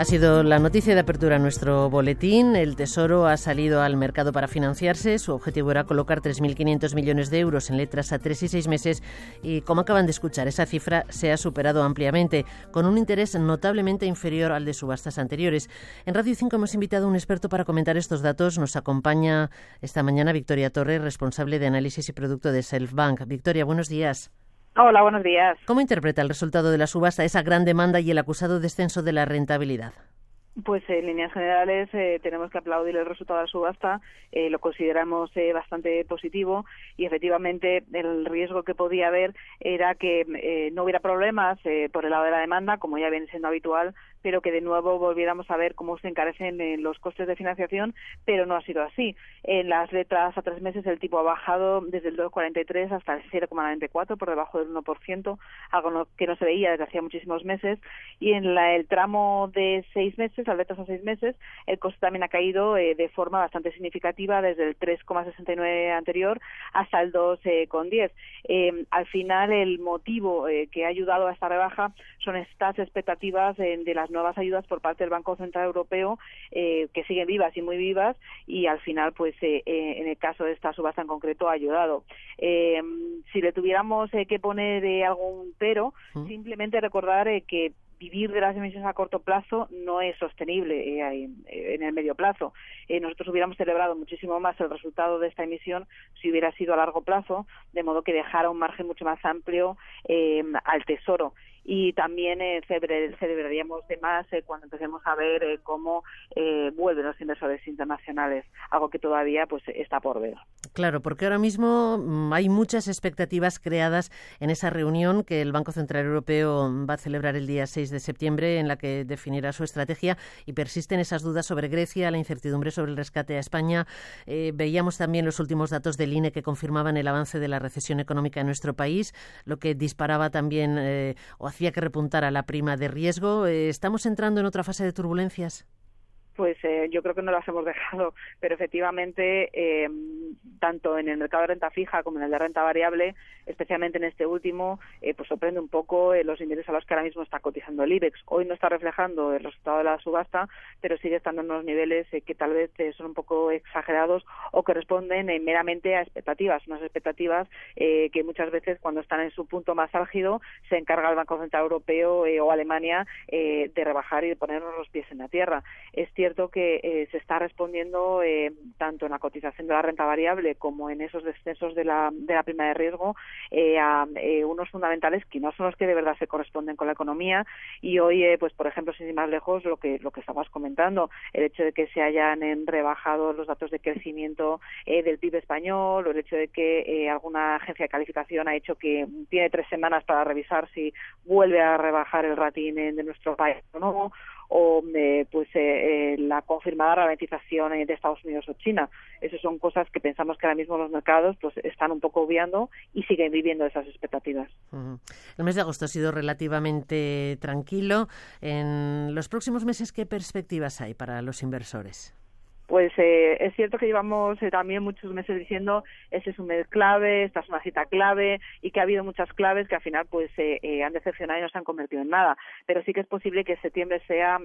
Ha sido la noticia de apertura en nuestro boletín. El Tesoro ha salido al mercado para financiarse. Su objetivo era colocar 3.500 millones de euros en letras a tres y seis meses y, como acaban de escuchar, esa cifra se ha superado ampliamente, con un interés notablemente inferior al de subastas anteriores. En Radio 5 hemos invitado a un experto para comentar estos datos. Nos acompaña esta mañana Victoria Torres, responsable de análisis y producto de Selfbank. Victoria, buenos días. Hola, buenos días. ¿Cómo interpreta el resultado de la subasta, esa gran demanda y el acusado descenso de la rentabilidad? Pues en líneas generales eh, tenemos que aplaudir el resultado de la subasta, eh, lo consideramos eh, bastante positivo y efectivamente el riesgo que podía haber era que no hubiera problemas por el lado de la demanda, como ya viene siendo habitual, pero que de nuevo volviéramos a ver cómo se encarecen los costes de financiación, pero no ha sido así. En las letras a tres meses el tipo ha bajado desde el 2,43 hasta el 0,94, por debajo del 1%, algo que no se veía desde hacía muchísimos meses, y en el tramo de seis meses las letras a seis meses, el coste también ha caído eh, de forma bastante significativa desde el 3,69 anterior hasta el 2,10. Eh, al final, el motivo eh, que ha ayudado a esta rebaja son estas expectativas de las nuevas ayudas por parte del Banco Central Europeo que siguen vivas y muy vivas y al final, pues en el caso de esta subasta en concreto ha ayudado. si le tuviéramos que poner algún pero, simplemente recordar que vivir de las emisiones a corto plazo no es sostenible eh, en el medio plazo. Eh, nosotros hubiéramos celebrado muchísimo más el resultado de esta emisión si hubiera sido a largo plazo, de modo que dejara un margen mucho más amplio eh, al tesoro y también eh, celebraríamos de más eh, cuando empecemos a ver eh, cómo eh, vuelven los inversores internacionales, algo que todavía pues está por ver. Claro, porque ahora mismo mm, hay muchas expectativas creadas en esa reunión que el Banco Central Europeo va a celebrar el día 6 de septiembre, en la que definirá su estrategia y persisten esas dudas sobre Grecia, la incertidumbre sobre el rescate a España. veíamos también los últimos datos del INE que confirmaban el avance de la recesión económica en nuestro país, lo que disparaba también o hacía que repuntara la prima de riesgo. Eh, ¿Estamos entrando en otra fase de turbulencias? pues eh, yo creo que no las hemos dejado, pero efectivamente, eh, tanto en el mercado de renta fija como en el de renta variable, especialmente en este último, eh, pues sorprende un poco los niveles a los que ahora mismo está cotizando el IBEX. Hoy no está reflejando el resultado de la subasta, pero sigue estando en unos niveles que tal vez son un poco exagerados o que responden meramente a expectativas, unas expectativas que muchas veces cuando están en su punto más álgido se encarga el Banco Central Europeo o Alemania de rebajar y de ponernos los pies en la tierra. Es cierto que eh, se está respondiendo eh, tanto en la cotización de la renta variable como en esos descensos de la, de la prima de riesgo eh, a unos fundamentales que no son los que de verdad se corresponden con la economía. Y hoy, pues por ejemplo, sin ir más lejos, lo que lo que estamos comentando, el hecho de que se hayan rebajado los datos de crecimiento del PIB español o el hecho de que alguna agencia de calificación ha hecho que tiene tres semanas para revisar si vuelve a rebajar el rating de nuestro país o no o eh, pues eh, eh, la confirmada ralentización de Estados Unidos o China. Esas son cosas que pensamos que ahora mismo los mercados pues están un poco obviando y siguen viviendo esas expectativas. El mes de agosto ha sido relativamente tranquilo. En los próximos meses, ¿qué perspectivas hay para los inversores? Pues eh, es cierto que llevamos eh, también muchos meses diciendo ese es un mes clave, esta es una cita clave y que ha habido muchas claves que al final pues eh, han decepcionado y no se han convertido en nada. Pero sí que es posible que septiembre sea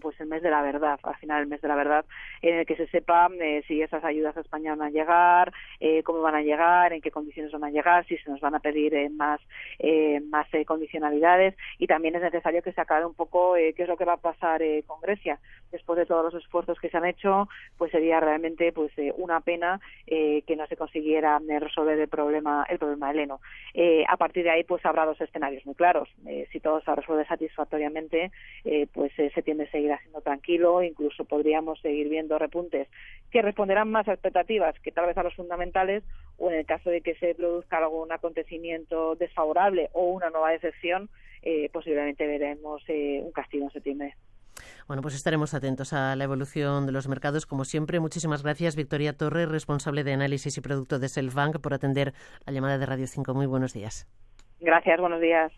pues el mes de la verdad, al final el mes de la verdad en el que se sepa si esas ayudas a España van a llegar, cómo van a llegar, en qué condiciones van a llegar, si se nos van a pedir más más condicionalidades y también es necesario que se acabe un poco qué es lo que va a pasar con Grecia después de todos los esfuerzos que se han hecho pues sería realmente pues eh, una pena eh, que no se consiguiera eh, resolver el problema el problema del heno. a partir de ahí pues habrá dos escenarios muy claros. si todo se resuelve satisfactoriamente, pues se tiende a seguir haciendo tranquilo, incluso podríamos seguir viendo repuntes que responderán más a expectativas que tal vez a los fundamentales o en el caso de que se produzca algún acontecimiento desfavorable o una nueva decepción, posiblemente veremos un castigo en septiembre. Bueno, pues estaremos atentos a la evolución de los mercados. Como siempre, muchísimas gracias, Victoria Torres, responsable de análisis y producto de Selfbank, por atender la llamada de Radio 5. Muy buenos días. Gracias, buenos días.